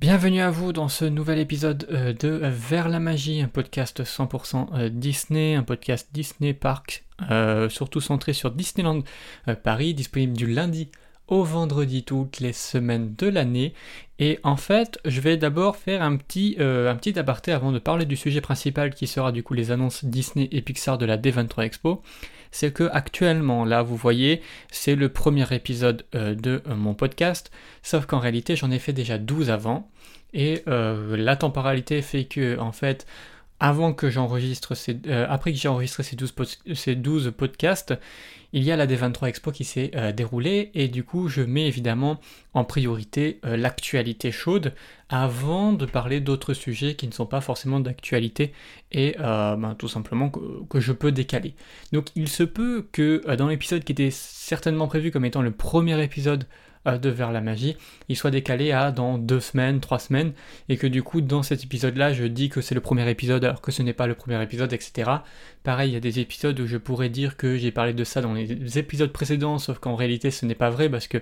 Bienvenue à vous dans ce nouvel épisode euh, de Vers la magie, un podcast 100% euh, Disney, un podcast Disney Park, euh, surtout centré sur Disneyland Paris, disponible du lundi au vendredi toutes les semaines de l'année. Et en fait, je vais d'abord faire un petit, un petit aparté avant de parler du sujet principal qui sera du coup les annonces Disney et Pixar de la D23 Expo c'est que actuellement, là, vous voyez, c'est le premier épisode euh, de euh, mon podcast, sauf qu'en réalité, j'en ai fait déjà 12 avant, et euh, la temporalité fait que, en fait, avant que j'enregistre ces, après que j'ai enregistré ces 12, ces 12 podcasts, il y a la D23 Expo qui s'est euh, déroulée et du coup je mets évidemment en priorité euh, l'actualité chaude avant de parler d'autres sujets qui ne sont pas forcément d'actualité et euh, ben, tout simplement que, je peux décaler. Donc il se peut que dans l'épisode qui était certainement prévu comme étant le premier épisode de Vers la magie, il soit décalé à dans deux semaines, trois semaines, et que du coup dans cet épisode-là, je dis que c'est le premier épisode alors que ce n'est pas le premier épisode, etc. Pareil, il y a des épisodes où je pourrais dire que j'ai parlé de ça dans les épisodes précédents, sauf qu'en réalité ce n'est pas vrai parce que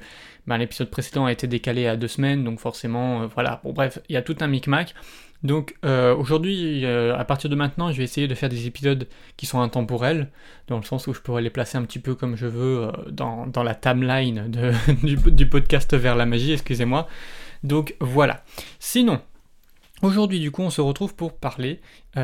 ben, l'épisode précédent a été décalé à deux semaines, donc forcément, euh, voilà. Bon bref, il y a tout un micmac. Donc euh, aujourd'hui, euh, à partir de maintenant, je vais essayer de faire des épisodes qui sont intemporels, dans le sens où je pourrais les placer un petit peu comme je veux euh, dans, la timeline du, du, podcast vers la magie, excusez-moi. Donc voilà. Sinon, aujourd'hui du coup, on se retrouve pour parler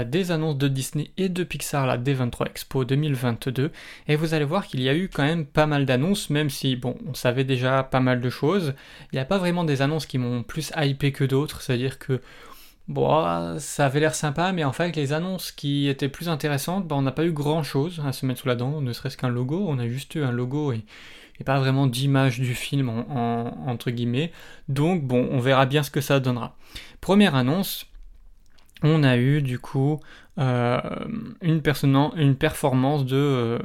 des annonces de Disney et de Pixar, la D23 Expo 2022, et vous allez voir qu'il y a eu quand même pas mal d'annonces, même si, bon, on savait déjà pas mal de choses. Il n'y a pas vraiment des annonces qui m'ont plus hypé que d'autres, c'est-à-dire que Bon, ça avait l'air sympa, mais en fait, les annonces qui étaient plus intéressantes, bah, on n'a pas eu grand chose à se mettre sous la dent, ne serait-ce qu'un logo. On a juste eu un logo et, pas vraiment d'image du film, entre guillemets. Donc, bon, on verra bien ce que ça donnera. Première annonce, on a eu du coup euh, une, une, performance de. Euh,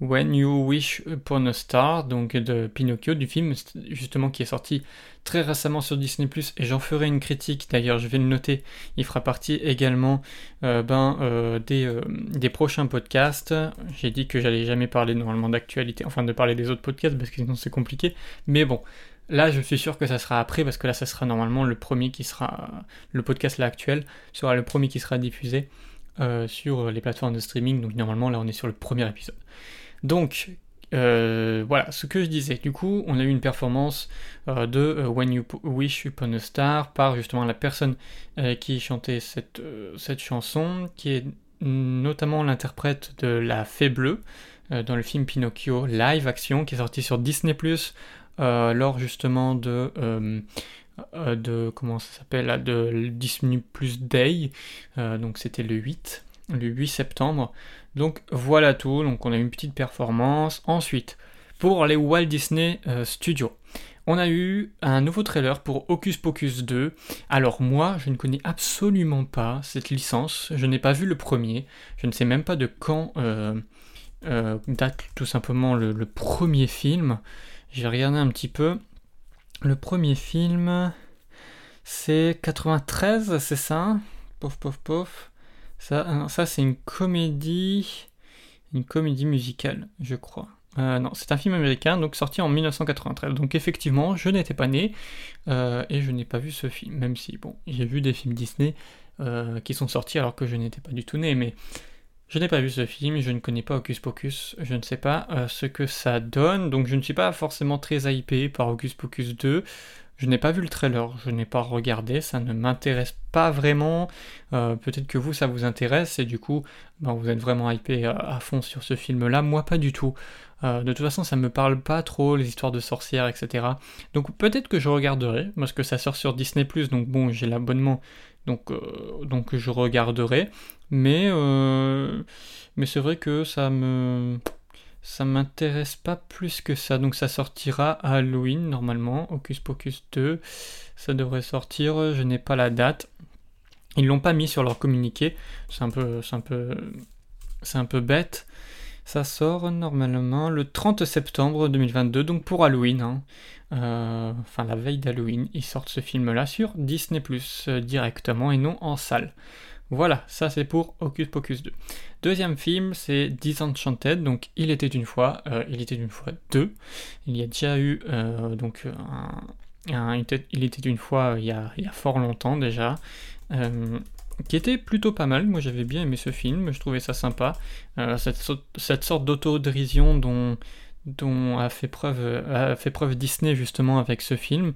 When You Wish Upon a Star, donc de Pinocchio, du film justement qui est sorti très récemment sur Disney ⁇ et j'en ferai une critique, d'ailleurs je vais le noter, il fera partie également euh, ben, euh, des, euh, des, prochains podcasts. J'ai dit que j'allais jamais parler normalement d'actualité, enfin de parler des autres podcasts parce que sinon c'est compliqué, mais bon. Là, je suis sûr que ça sera après parce que là, ça sera normalement le premier qui sera. Le podcast là actuel sera le premier qui sera diffusé sur les plateformes de streaming. Donc, normalement, là, on est sur le premier épisode. Donc, euh, voilà, ce que je disais. Du coup, on a eu une performance euh, de euh, When You Wish Upon a Star par justement la personne qui chantait cette, chanson, qui est notamment l'interprète de La Fée Bleue dans le film Pinocchio live action qui est sorti sur Disney Plus lors justement de de comment ça s'appelle de Disney Plus Day donc c'était le 8 le 8 septembre donc voilà tout, donc on a eu une petite performance. Ensuite, pour les Walt Disney euh, Studios, on a eu un nouveau trailer pour Hocus Pocus 2. Alors moi, je ne connais absolument pas cette licence, je n'ai pas vu le premier, je ne sais même pas de quand euh, euh, date tout simplement le, le premier film. J'ai regardé un petit peu. Le premier film, c'est 93, c'est ça? Pof, pof, pof. Ça, ça c'est une comédie, une comédie musicale, je crois. Euh, non, c'est un film américain, donc sorti en 1993. Donc effectivement, je n'étais pas né euh, et je n'ai pas vu ce film, même si bon, j'ai vu des films Disney euh, qui sont sortis alors que je n'étais pas du tout né, mais je n'ai pas vu ce film, je ne connais pas Hocus Pocus, je ne sais pas ce que ça donne, donc je ne suis pas forcément très hypé par Hocus Pocus 2. Je n'ai pas vu le trailer, je n'ai pas regardé, ça ne m'intéresse pas vraiment. Euh, peut-être que vous, ça vous intéresse et du coup, ben, vous êtes vraiment hypé à, fond sur ce film-là. Moi, pas du tout. Euh, de toute façon, ça me parle pas trop, les histoires de sorcières, etc. Donc peut-être que je regarderai, parce que ça sort sur Disney ⁇ donc bon, j'ai l'abonnement, donc, euh, donc je regarderai. Mais, mais c'est vrai que ça me ça m'intéresse pas plus que ça. Donc ça sortira à Halloween normalement, Hocus Pocus 2. Ça devrait sortir, je n'ai pas la date. Ils l'ont pas mis sur leur communiqué. C'est un peu c'est un peu c'est un peu bête. Ça sort normalement le 30 septembre 2022, donc pour Halloween. Hein. Euh, enfin, la veille d'Halloween, ils sortent ce film-là sur Disney Plus euh, directement et non en salle. Voilà, ça c'est pour Hocus Pocus 2. Deuxième film, c'est Disenchanted, donc Il était une fois, euh, Il était une fois 2. Il y a déjà eu euh, donc il, était, une fois il y, a, fort longtemps déjà, qui était plutôt pas mal. Moi j'avais bien aimé ce film, je trouvais ça sympa. cette, cette, sorte d'autodérision dont, dont a fait preuve Disney justement avec ce film.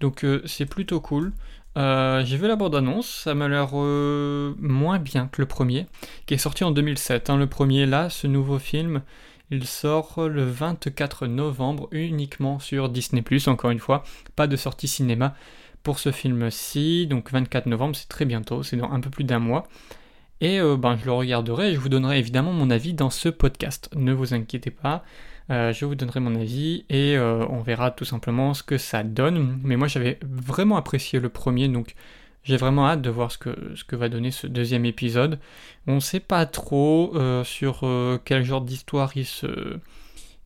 Donc c'est plutôt cool. Euh, j'ai vu la bande-annonce, ça m'a l'air euh, moins bien que le premier, qui est sorti en 2007. Hein. Le premier, là, ce nouveau film, il sort le 24 novembre uniquement sur Disney ⁇ encore une fois, pas de sortie cinéma pour ce film-ci, donc 24 novembre, c'est très bientôt, c'est dans un peu plus d'un mois. Et euh, ben, je le regarderai et je vous donnerai évidemment mon avis dans ce podcast, ne vous inquiétez pas. Euh, je vous donnerai mon avis et euh, on verra tout simplement ce que ça donne. Mais moi j'avais vraiment apprécié le premier, donc j'ai vraiment hâte de voir ce que, va donner ce deuxième épisode. On ne sait pas trop euh, sur quel genre d'histoire ils, se,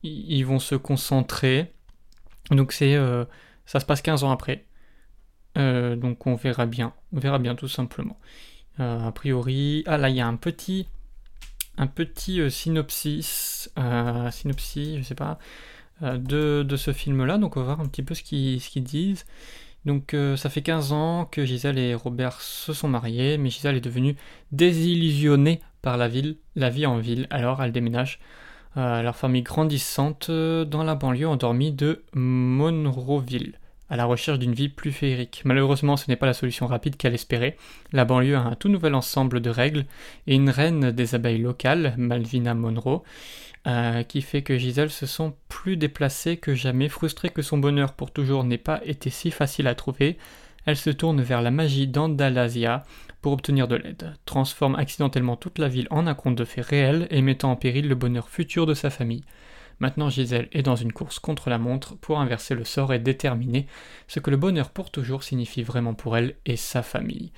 ils vont se concentrer. Donc c'est ça se passe 15 ans après. donc on verra bien. On verra bien tout simplement. a priori. Ah là il y a un petit un petit euh, synopsis, euh, synopsis, je sais pas, euh, de, ce film-là. Donc on va voir un petit peu ce qu'ils disent. Donc ça fait 15 ans que Gisèle et Robert se sont mariés, mais Gisèle est devenue désillusionnée par la ville, la vie en ville. Alors elle déménage leur famille grandissante dans la banlieue endormie de Monroeville la recherche d'une vie plus féerique. Malheureusement, ce n'est pas la solution rapide qu'elle espérait. La banlieue a un tout nouvel ensemble de règles et une reine des abeilles locales, Malvina Monroe, euh, qui fait que Gisèle se sent plus déplacée que jamais, frustrée que son bonheur pour toujours n'ait pas été si facile à trouver. Elle se tourne vers la magie d'Andalasia pour obtenir de l'aide, transforme accidentellement toute la ville en un conte de fées réel et mettant en péril le bonheur futur de sa famille. Maintenant Gisèle est dans une course contre la montre pour inverser le sort et déterminer ce que le bonheur pour toujours signifie vraiment pour elle et sa famille.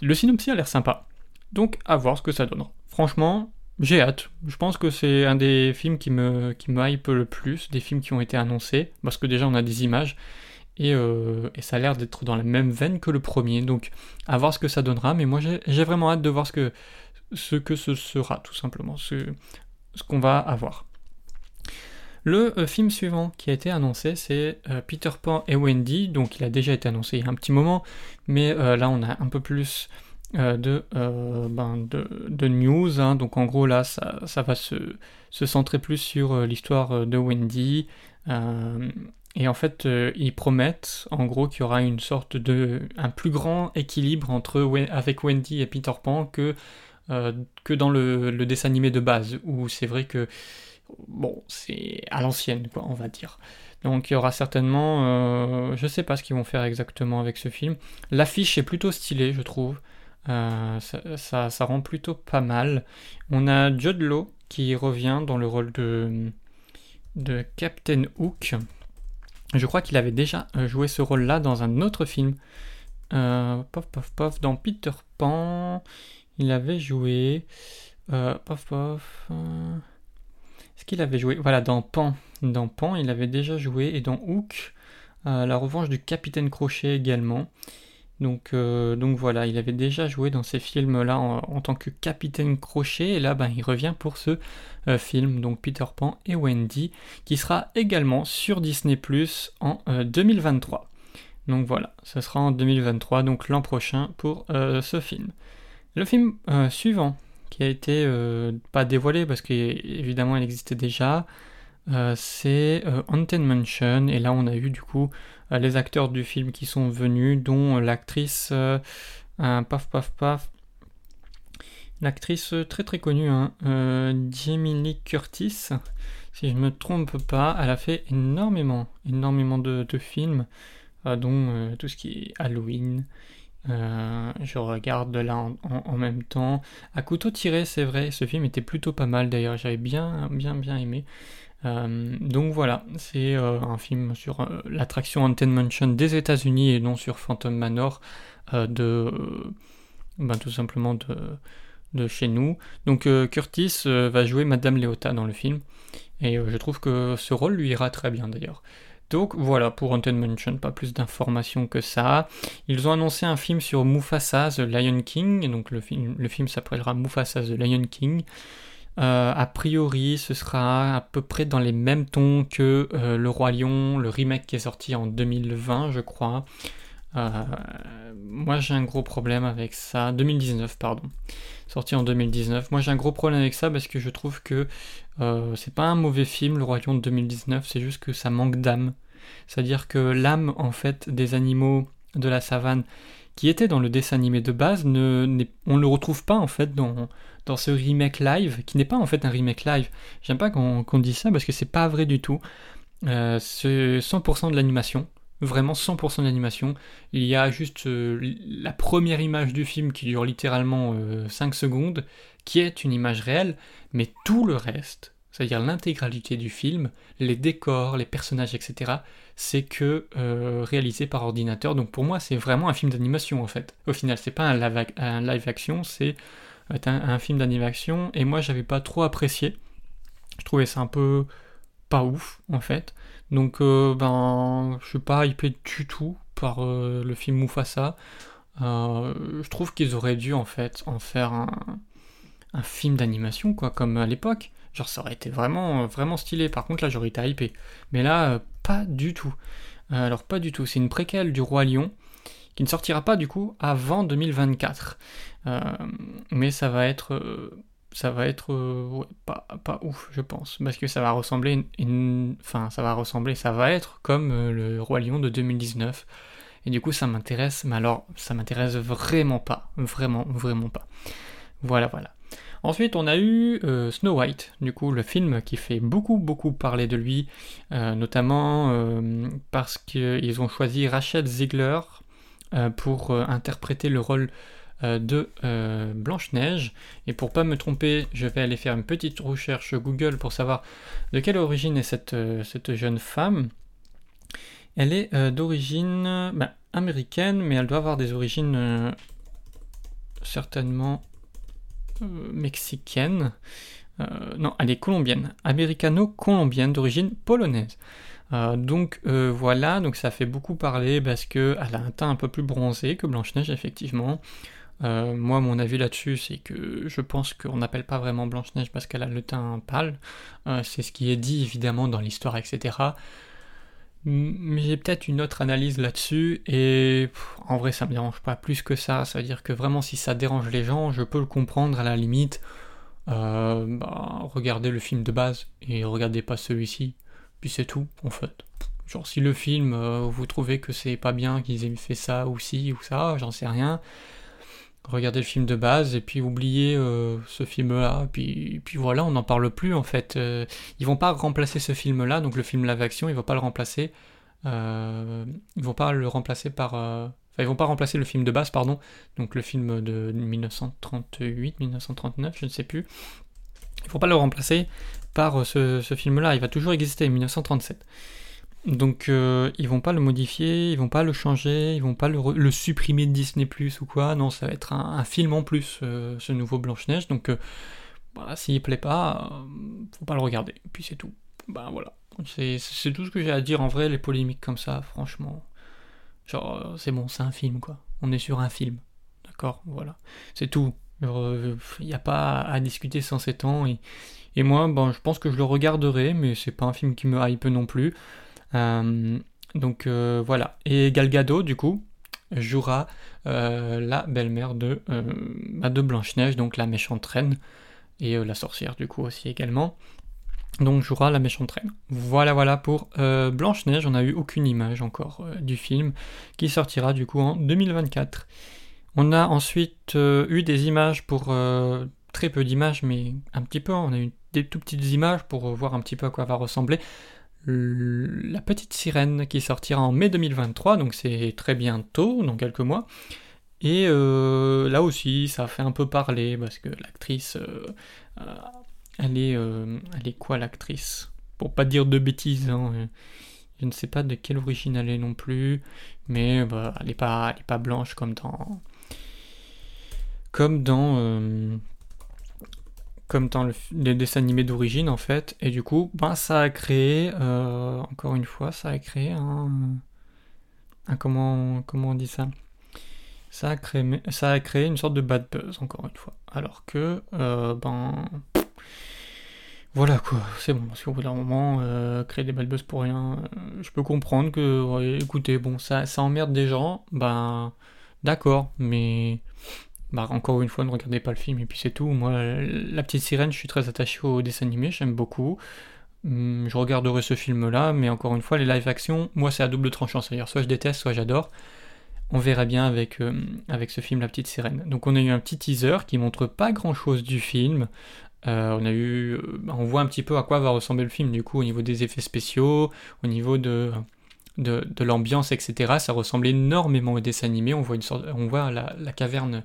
Le synopsis a l'air sympa, donc à voir ce que ça donnera. Franchement, j'ai hâte. Je pense que c'est un des films qui me, qui hype le plus, des films qui ont été annoncés, parce que déjà on a des images, et, euh, ça a l'air d'être dans la même veine que le premier, donc à voir ce que ça donnera, mais moi j'ai vraiment hâte de voir ce que ce, que ce sera, tout simplement, ce qu'on va avoir. Le euh, film suivant qui a été annoncé, c'est euh, Peter Pan et Wendy. Donc, il a déjà été annoncé il y a un petit moment, mais euh, là, on a un peu plus de, ben, de, news. Hein. Donc, en gros, là, ça, va se, centrer plus sur l'histoire de Wendy. et en fait, ils promettent, en gros, qu'il y aura une sorte de, un plus grand équilibre entre avec Wendy et Peter Pan que que dans le, dessin animé de base, où c'est vrai que bon, c'est à l'ancienne, quoi, on va dire. Donc il y aura certainement, euh, je sais pas ce qu'ils vont faire exactement avec ce film. L'affiche est plutôt stylée, je trouve. Euh, ça, ça, rend plutôt pas mal. On a Judd Law qui revient dans le rôle de, Captain Hook. Je crois qu'il avait déjà euh, joué ce rôle-là dans un autre film. pof, pof, pof. Dans Peter Pan, il avait joué. pof, pof. Est-ce qu'il avait joué? Voilà, dans Pan. Dans Pan, il avait déjà joué. Et dans Hook, euh, la revanche du Capitaine Crochet également. Donc, euh, donc voilà, il avait déjà joué dans ces films-là en, tant que Capitaine Crochet. Et là, ben, il revient pour ce euh, film, donc Peter Pan et Wendy, qui sera également sur Disney Plus en 2023. Donc voilà, ce sera en 2023, donc l'an prochain pour ce film. Le film suivant qui a été euh, pas dévoilé parce qu'évidemment il existait déjà. Euh, c'est euh, Haunted Mansion et là on a eu du coup les acteurs du film qui sont venus dont l'actrice paf paf paf l'actrice très très connue hein, Jamie Lee Curtis si je me trompe pas elle a fait énormément énormément de films dont tout ce qui est Halloween euh, je regarde là en, même temps. À couteau tiré, c'est vrai, ce film était plutôt pas mal d'ailleurs, j'avais bien, bien, bien aimé. Euh, donc voilà, c'est euh, un film sur l'attraction Haunted Mansion des États-Unis et non sur Phantom Manor de, ben, tout simplement de, de chez nous. Donc Curtis va jouer Madame Leota dans le film et je trouve que ce rôle lui ira très bien d'ailleurs. Donc voilà, pour Haunted Mansion, pas plus d'informations que ça. Ils ont annoncé un film sur Mufasa, The Lion King, donc le film, le film s'appellera Mufasa, The Lion King. a priori, ce sera à peu près dans les mêmes tons que Le Roi Lion, le remake qui est sorti en 2020, je crois. moi, j'ai un gros problème avec ça. 2019, pardon. Sorti en 2019. Moi, j'ai un gros problème avec ça parce que je trouve que c'est pas un mauvais film, Le Roi Lion de 2019, c'est juste que ça manque d'âme. C'est-à-dire que l'âme, en fait, des animaux de la savane qui était dans le dessin animé de base, on ne le retrouve pas en fait dans, dans ce remake live, qui n'est pas en fait un remake live. J'aime pas qu'on dise ça parce que c'est pas vrai du tout. Euh, c'est 100% de l'animation, vraiment 100% de l'animation. Il y a juste euh, la première image du film qui dure littéralement 5 euh, secondes, qui est une image réelle, mais tout le reste, c'est-à-dire l'intégralité du film, les décors, les personnages, etc., c'est que euh, réalisé par ordinateur. Donc pour moi, c'est vraiment un film d'animation en fait. Au final, c'est pas un live, action, c'est euh, un, film d'animation. Et moi, j'avais pas trop apprécié. Je trouvais ça un peu pas ouf en fait. Donc euh, ben, je suis pas hypé du tout par le film Mufasa. je trouve qu'ils auraient dû en fait en faire un, un film d'animation quoi, comme à l'époque. Genre ça aurait été vraiment, vraiment stylé. Par contre là j'aurais été hypé. Mais là, euh, pas du tout. Euh, alors pas du tout. C'est une préquelle du Roi Lion qui ne sortira pas du coup avant 2024. Euh, mais ça va être, ça va être pas, pas ouf, je pense, parce que ça va ressembler, enfin ça va ressembler, ça va être comme le Roi Lion de 2019. Et du coup ça m'intéresse, mais alors ça m'intéresse vraiment pas, vraiment, vraiment pas. Voilà, voilà. Ensuite, on a eu euh, Snow White, du coup, le film qui fait beaucoup, beaucoup parler de lui, euh, notamment euh, parce qu'ils ont choisi Rachel Ziegler pour interpréter le rôle de Blanche-Neige. Et pour pas me tromper, je vais aller faire une petite recherche Google pour savoir de quelle origine est cette, cette jeune femme. Elle est d'origine ben, américaine, mais elle doit avoir des origines certainement mexicaine. Euh, non, elle est colombienne, américano-colombienne d'origine polonaise. Euh, donc voilà, donc ça fait beaucoup parler parce qu'elle a un teint un peu plus bronzé que Blanche-Neige, effectivement. moi, mon avis là-dessus, c'est que je pense qu'on n'appelle pas vraiment Blanche-Neige parce qu'elle a le teint pâle. c'est ce qui est dit évidemment dans l'histoire, etc. Mais j'ai peut-être une autre analyse là-dessus, et en vrai ça me dérange pas plus que ça, ça veut dire que vraiment si ça dérange les gens, je peux le comprendre à la limite. Euh, bah, regardez le film de base et regardez pas celui-ci, puis c'est tout en fait. Genre si le film, euh, vous trouvez que c'est pas bien qu'ils aient fait ça ou ci ou ça, j'en sais rien, regardez le film de base et puis oubliez euh, ce film-là. Puis, puis voilà, on n'en parle plus en fait. Euh, ils vont pas remplacer ce film-là, donc le film live action, ils vont pas le remplacer. Euh, ils vont pas le remplacer par. Enfin, ils vont pas remplacer le film de base, pardon. Donc le film de 1938, 1939, je ne sais plus. Ils vont pas le remplacer par ce film-là. Il va toujours exister, 1937. Donc euh, ils vont pas le modifier, ils vont pas le changer, ils vont pas le, supprimer de Disney Plus ou quoi. Non, ça va être un, film en plus, euh, ce nouveau Blanche Neige. Donc euh, voilà, s'il plaît pas, faut pas le regarder. Puis c'est tout. Ben voilà, c'est tout ce que j'ai à dire en vrai. Les polémiques comme ça, franchement, genre c'est bon, c'est un film quoi. On est sur un film, d'accord, voilà, c'est tout. Il n'y a pas à discuter sans ces temps. Et, et moi, bon, je pense que je le regarderai, mais c'est pas un film qui me hype non plus. Euh, donc euh, voilà. Et Gal Gadot, du coup, jouera euh, la belle-mère de, bah, de Blanche-Neige, donc la méchante reine, et la sorcière, du coup, aussi également. Donc jouera la méchante reine. Voilà, voilà pour Blanche-Neige. On n'a eu aucune image encore du film qui sortira du coup en 2024. On a ensuite eu des images pour très peu d'images, mais un petit peu. On a eu des tout petites images pour voir un petit peu à quoi va ressembler la petite sirène qui sortira en mai 2023, donc c'est très bientôt, dans quelques mois. Et euh, là aussi, ça fait un peu parler parce que l'actrice, euh, euh, elle est, quoi l'actrice? Pour pas dire de bêtises, hein, je ne sais pas de quelle origine elle est non plus, mais bah, elle n'est pas, pas blanche comme dans, comme dans comme dans le, les dessins animés d'origine en fait, et du coup, ben, ça a créé, euh, encore une fois, ça a créé un, comment, comment on dit ça? Ça a, créé, ça a créé une sorte de bad buzz, encore une fois. Alors que, euh, ben, voilà quoi, c'est bon, parce qu'au bout d'un moment, euh, créer des bad buzz pour rien, je peux comprendre que, écoutez, bon, ça, ça emmerde des gens, ben, d'accord, mais, bah, encore une fois, ne regardez pas le film et puis c'est tout. Moi, La Petite Sirène, je suis très attaché au dessin animé, j'aime beaucoup. Hum, je regarderai ce film-là, mais encore une fois, les live action, moi, c'est à double tranchant, c'est-à-dire soit je déteste, soit j'adore. On verra bien avec, euh, avec ce film La Petite Sirène. Donc on a eu un petit teaser qui montre pas grand-chose du film. Euh, on a eu, euh, on voit un petit peu à quoi va ressembler le film du coup au niveau des effets spéciaux, au niveau de, de, l'ambiance, etc. Ça ressemble énormément au dessin animé. On voit une sorte, on voit la, caverne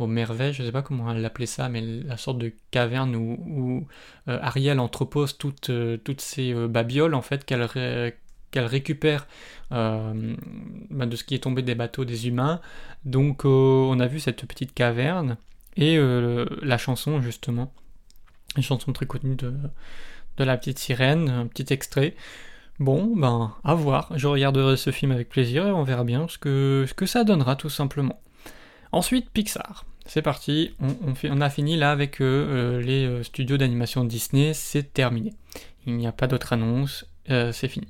aux merveilles, je sais pas comment l'appeler ça, mais la sorte de caverne où, euh, Ariel entrepose toutes, toutes ces babioles en fait qu'elle récupère bah, de ce qui est tombé des bateaux des humains. Donc on a vu cette petite caverne et la chanson justement une chanson très connue de, La Petite Sirène, un petit extrait. Bon, ben, à voir. Je regarderai ce film avec plaisir et on verra bien ce ce que ça donnera tout simplement. Ensuite, Pixar. C'est parti, on, a fini là avec euh, les euh, studios d'animation Disney, c'est terminé. Il n'y a pas d'autre annonce, euh, c'est fini.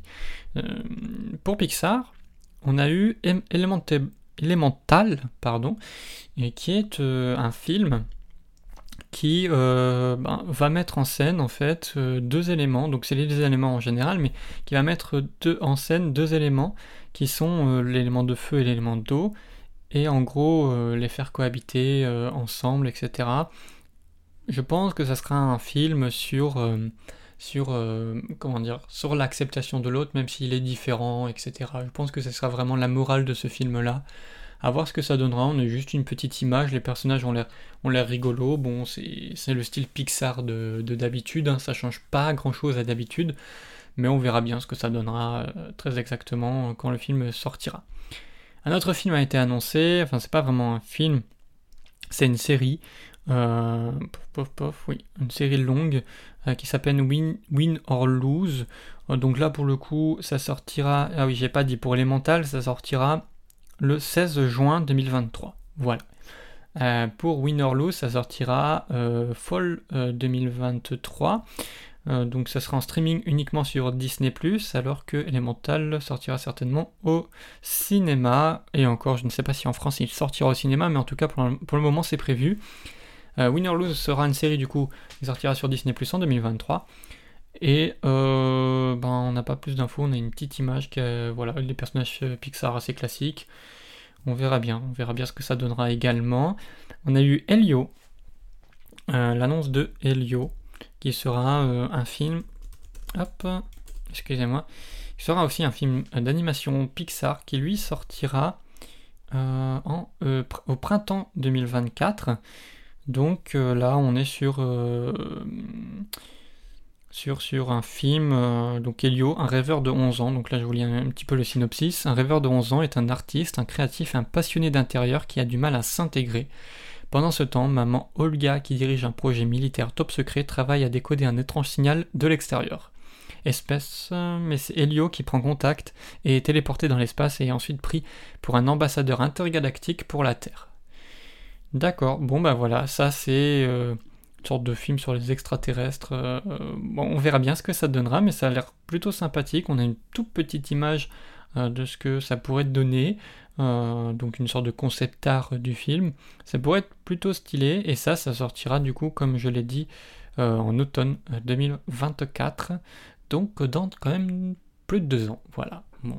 pour Pixar, on a eu Elemental, pardon, qui est un film qui euh, ben, va mettre en scène en fait euh, deux éléments, donc c'est les éléments en général, mais qui va mettre deux, en scène deux éléments qui sont euh, l'élément de feu et l'élément d'eau, et en gros les faire cohabiter ensemble, etc. Je pense que ça sera un film sur sur l'acceptation de l'autre, même s'il est différent, etc. Je pense que ce sera vraiment la morale de ce film-là à voir ce que ça donnera. On a juste une petite image, les personnages ont l'air, ont rigolos. Bon, c'est, le style Pixar de, d'habitude, hein. ça change pas grand chose à d'habitude, mais on verra bien ce que ça donnera euh, très exactement quand le film sortira. Un autre film a été annoncé, enfin, c'est pas vraiment un film, c'est une série. Euh, une série longue euh, qui s'appelle Win, or Lose. donc là, pour le coup, ça sortira. Ah oui, j'ai pas dit pour Elemental, ça sortira le 16 juin 2023. Voilà. Euh, pour Win or Lose, ça sortira euh, fall 2023. Euh, donc ça sera en streaming uniquement sur Disney +, alors que Elemental sortira certainement au cinéma. Et encore, je ne sais pas si en France il sortira au cinéma, mais en tout cas pour le, moment c'est prévu. Win or Lose sera une série du coup qui sortira sur Disney en 2023. Et euh, ben, on n'a pas plus d'infos, on a une petite image que voilà, les personnages Pixar assez classiques. On verra bien, on verra bien ce que ça donnera également. On a eu Helio, euh, l'annonce de Helio, qui sera euh, un film. Excusez-moi. Qui sera aussi un film d'animation Pixar qui lui sortira en, au printemps 2024. Donc là, on est sur un film, euh, donc Elio, un rêveur de 11 ans, donc là je vous lis un, petit peu le synopsis. Un rêveur de 11 ans est un artiste, un créatif, un passionné d'intérieur qui a du mal à s'intégrer. Pendant ce temps, maman Olga, qui dirige un projet militaire top secret, travaille à décoder un étrange signal de l'extérieur. Espèce, mais c'est Elio qui prend contact et est téléporté dans l'espace et ensuite pris pour un ambassadeur intergalactique pour la Terre. D'accord, bon bah voilà, ça c'est... Euh, une sorte de film sur les extraterrestres. Euh, on verra bien ce que ça donnera, mais ça a l'air plutôt sympathique. On a une toute petite image euh, de ce que ça pourrait donner. Euh, donc une sorte de concept art du film. Ça pourrait être plutôt stylé, et ça, ça sortira du coup, comme je l'ai dit, en automne 2024. Donc dans quand même plus de deux ans. Voilà. Bon.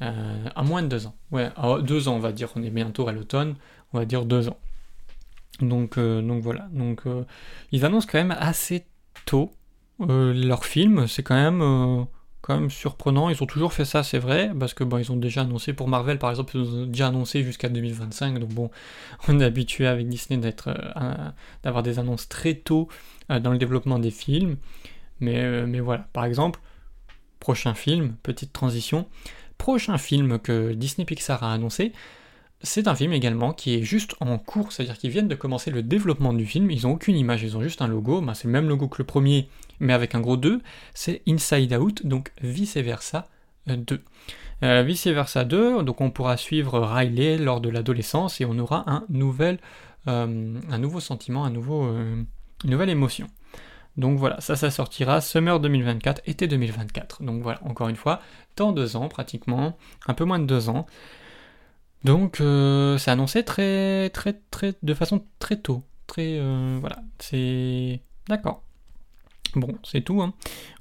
à moins de deux ans. Ouais, deux ans on va dire. On est bientôt à l'automne. On va dire deux ans. Donc, euh, donc voilà. Donc, euh, ils annoncent quand même assez tôt euh, leur film. C'est quand même, quand même surprenant. Ils ont toujours fait ça, c'est vrai, parce que bon, ils ont déjà annoncé pour Marvel, par exemple, ils ont déjà annoncé jusqu'à 2025. Donc bon, on est habitué avec Disney d'être, d'avoir des annonces très tôt dans le développement des films. Mais, mais voilà. Par exemple, prochain film, petite transition. Prochain film que Disney Pixar a annoncé, c'est un film également qui est juste en cours, c'est-à-dire qu'ils viennent de commencer le développement du film, ils n'ont aucune image, ils ont juste un logo, ben, c'est le même logo que le premier, mais avec un gros 2, c'est Inside Out, donc vice versa 2. Euh, vice versa 2, donc on pourra suivre Riley lors de l'adolescence et on aura un, nouvel, euh, un nouveau sentiment, un nouveau, euh, une nouvelle émotion. Donc voilà, ça, ça sortira summer 2024, été 2024. Donc voilà, encore une fois, dans deux ans pratiquement, un peu moins de deux ans. Donc euh, c'est annoncé très, très, très, de façon très tôt. Très, euh, voilà, c'est d'accord. Bon, c'est tout. Hein.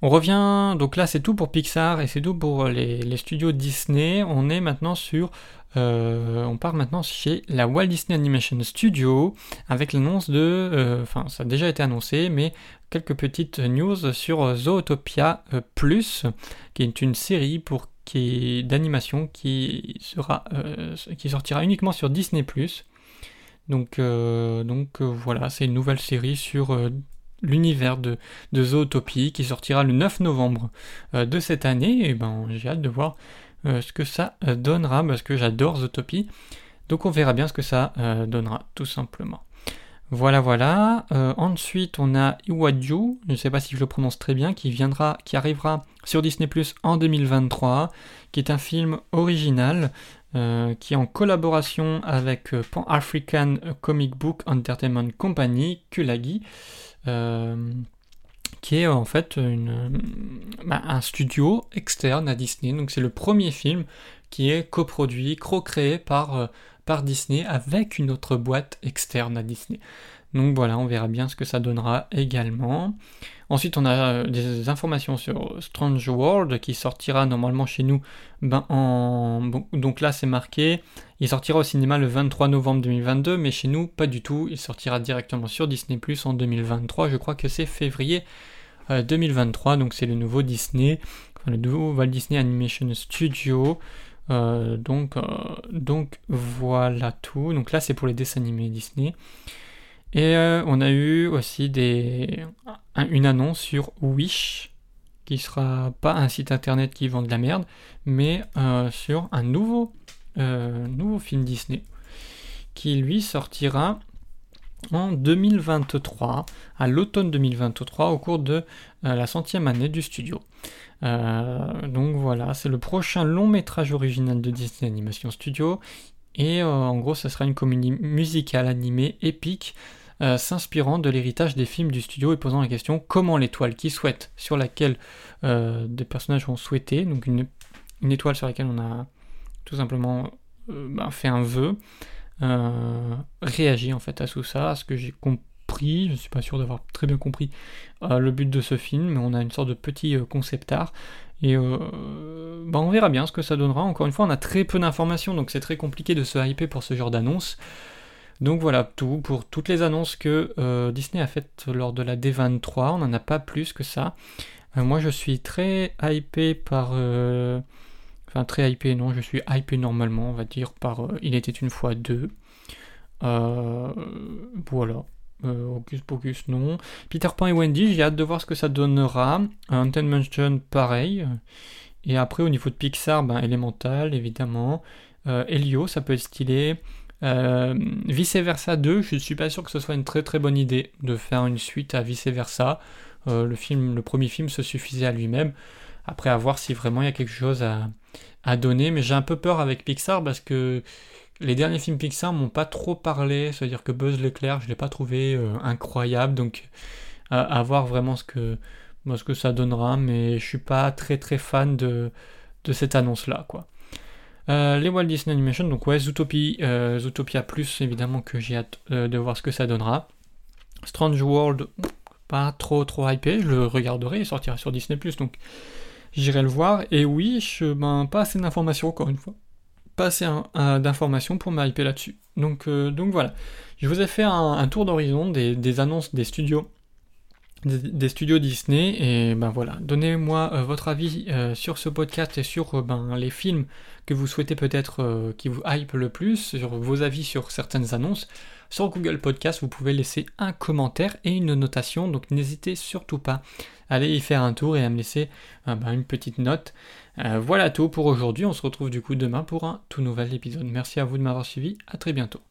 On revient, donc là c'est tout pour Pixar et c'est tout pour les, studios Disney. On est maintenant sur, euh, on part maintenant chez la Walt Disney Animation Studio avec l'annonce de, euh, enfin ça a déjà été annoncé, mais quelques petites news sur Zootopia euh, Plus, qui est une série pour qui d'animation qui qui sortira uniquement sur Disney Plus. Donc, donc voilà, c'est une nouvelle série sur l'univers de, de, Zootopie qui sortira le 9 novembre euh, de cette année. Et ben j'ai hâte de voir euh, ce que ça euh, donnera parce que j'adore Zootopie. Donc on verra bien ce que ça donnera tout simplement. Voilà voilà. ensuite on a Iwaju, je ne sais pas si je le prononce très bien, qui viendra, qui arrivera sur Disney Plus en 2023, qui est un film original qui est en collaboration avec Pan African Comic Book Entertainment Company, Kulagi. Euh, qui est en fait bah, un studio externe à Disney. Donc c'est le premier film qui est coproduit, co-créé par, euh, par Disney avec une autre boîte externe à Disney. Donc voilà, on verra bien ce que ça donnera également. Ensuite, on a euh, des informations sur Strange World qui sortira normalement chez nous. Ben, en... donc là, c'est marqué. Il sortira au cinéma le 23 novembre 2022, mais chez nous, pas du tout. Il sortira directement sur Disney Plus en 2023. Je crois que c'est février 2023. Euh, donc c'est le nouveau Disney, le nouveau Walt Disney Animation Studio. Euh, donc voilà tout. Donc là, c'est pour les dessins animés Disney. Et euh, on a eu aussi une annonce sur Wish, qui sera pas un site internet qui vend de la merde, mais euh, sur un nouveau, euh, nouveau film Disney, qui lui sortira en 2023, à l'automne 2023, au cours de la centième année du studio. donc voilà, c'est le prochain long métrage original de Disney Animation Studio. Et en gros, ça sera une comédie musicale animée épique euh, s'inspirant de l'héritage des films du studio et posant la question comment l'étoile qui souhaite, sur laquelle euh, des personnages ont souhaité, donc une, étoile sur laquelle on a tout simplement euh, ben, fait un vœu, réagit en fait à tout ça, à ce que j'ai compris, je ne suis pas sûr d'avoir très bien compris le but de ce film, mais on a une sorte de petit concept art. Et ben, on verra bien ce que ça donnera. Encore une fois, on a très peu d'informations, donc c'est très compliqué de se hyper pour ce genre d'annonce. Donc voilà, tout pour toutes les annonces que euh, Disney a faites lors de la D23, on n'en a pas plus que ça. Euh, moi je suis très hypé par... Euh, enfin très hypé, non, je suis hypé normalement, on va dire, par Il était une fois deux. voilà. Hocus Pocus, non. Peter Pan et Wendy, j'ai hâte de voir ce que ça donnera. Haunted Mansion, pareil. Et après, au niveau de Pixar, ben, Elemental, évidemment. Helio, ça peut être stylé. Euh, vice versa 2, je ne suis pas sûr que ce soit une très très bonne idée de faire une suite à vice versa. Euh, le, film, le premier film se suffisait à lui-même. Après, à voir si vraiment il y a quelque chose à, donner. Mais j'ai un peu peur avec Pixar parce que les derniers films Pixar m'ont pas trop parlé. C'est-à-dire que Buzz l'éclair, je l'ai pas trouvé euh, incroyable. Donc, à, voir vraiment ce que, ce que ça donnera. Mais je suis pas très très fan de, de cette annonce-là, quoi. Euh, les Walt Disney Animation, donc ouais, Zootopia, euh, Zootopia Plus, évidemment que j'ai hâte euh, de voir ce que ça donnera. Strange World, pas trop trop hypé, je le regarderai, il sortira sur Disney Plus, donc j'irai le voir. Et oui, ben, pas assez d'informations encore une fois. Pas assez d'informations pour m'hyper là-dessus. Donc, donc voilà. Je vous ai fait un, tour d'horizon des, annonces des studios des, studios Disney. Et ben voilà. Donnez-moi euh, votre avis euh, sur ce podcast et sur euh, ben, les films que vous souhaitez peut-être qui vous hype le plus sur vos avis sur certaines annonces. Sur Google Podcast vous pouvez laisser un commentaire et une notation. Donc n'hésitez surtout pas à aller y faire un tour et à me laisser ben, une petite note. Voilà tout pour aujourd'hui. On se retrouve du coup demain pour un tout nouvel épisode. Merci à vous de m'avoir suivi. À très bientôt